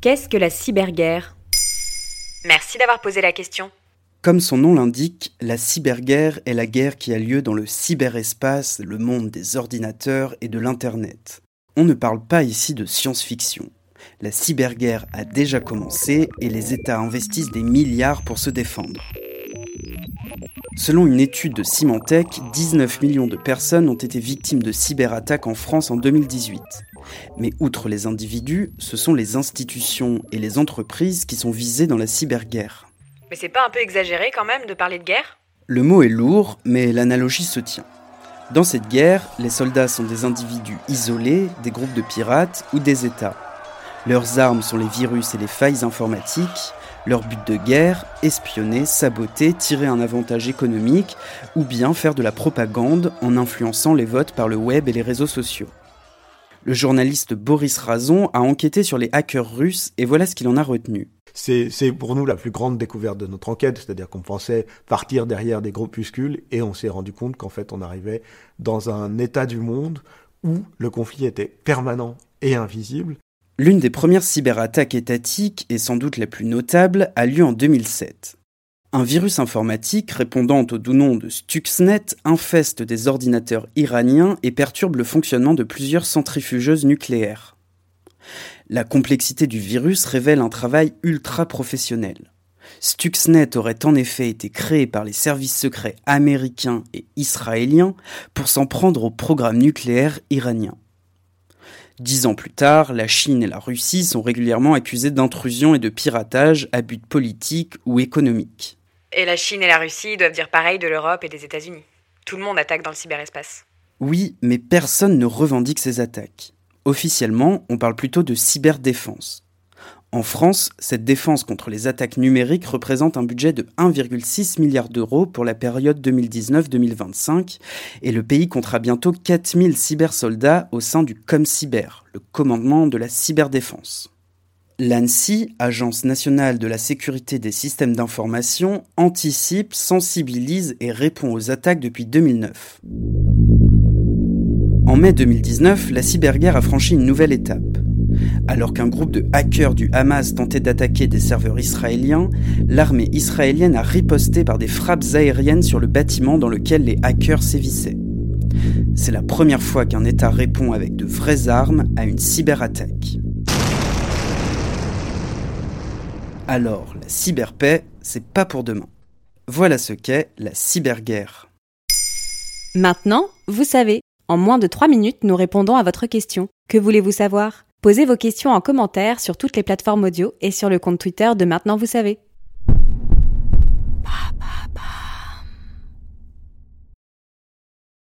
Qu'est-ce que la cyberguerre? Merci d'avoir posé la question. Comme son nom l'indique, la cyberguerre est la guerre qui a lieu dans le cyberespace, le monde des ordinateurs et de l'Internet. On ne parle pas ici de science-fiction. La cyberguerre a déjà commencé et les États investissent des milliards pour se défendre. Selon une étude de Symantec, 19 millions de personnes ont été victimes de cyberattaques en France en 2018. Mais outre les individus, ce sont les institutions et les entreprises qui sont visées dans la cyberguerre. Mais c'est pas un peu exagéré quand même de parler de guerre? Le mot est lourd, mais l'analogie se tient. Dans cette guerre, les soldats sont des individus isolés, des groupes de pirates ou des États. Leurs armes sont les virus et les failles informatiques, leur but de guerre, espionner, saboter, tirer un avantage économique ou bien faire de la propagande en influençant les votes par le web et les réseaux sociaux. Le journaliste Boris Razon a enquêté sur les hackers russes et voilà ce qu'il en a retenu. C'est pour nous la plus grande découverte de notre enquête, c'est-à-dire qu'on pensait partir derrière des groupuscules et on s'est rendu compte qu'en fait on arrivait dans un état du monde où le conflit était permanent et invisible L'une des premières cyberattaques étatiques, et sans doute la plus notable, a lieu en 2007. Un virus informatique répondant au doux nom de Stuxnet infeste des ordinateurs iraniens et perturbe le fonctionnement de plusieurs centrifugeuses nucléaires. La complexité du virus révèle un travail ultra professionnel. Stuxnet aurait en effet été créé par les services secrets américains et israéliens pour s'en prendre au programme nucléaire iranien. Dix ans plus tard, la Chine et la Russie sont régulièrement accusées d'intrusion et de piratage à but politique ou économique. Et la Chine et la Russie doivent dire pareil de l'Europe et des États-Unis. Tout le monde attaque dans le cyberespace. Oui, mais personne ne revendique ces attaques. Officiellement, on parle plutôt de cyberdéfense. En France, cette défense contre les attaques numériques représente un budget de 1,6 milliard d'euros pour la période 2019-2025 et le pays comptera bientôt 4000 cybersoldats au sein du ComCyber, le commandement de la cyberdéfense. L'ANSI, Agence nationale de la sécurité des systèmes d'information, anticipe, sensibilise et répond aux attaques depuis 2009. En mai 2019, la cyberguerre a franchi une nouvelle étape. Alors qu'un groupe de hackers du Hamas tentait d'attaquer des serveurs israéliens, l'armée israélienne a riposté par des frappes aériennes sur le bâtiment dans lequel les hackers sévissaient. C'est la première fois qu'un État répond avec de vraies armes à une cyberattaque. Alors, la cyberpaix, c'est pas pour demain. Voilà ce qu'est la cyberguerre. Maintenant, vous savez, en moins de 3 minutes, nous répondons à votre question. Que voulez-vous savoir? Posez vos questions en commentaire sur toutes les plateformes audio et sur le compte Twitter de Maintenant Vous savez.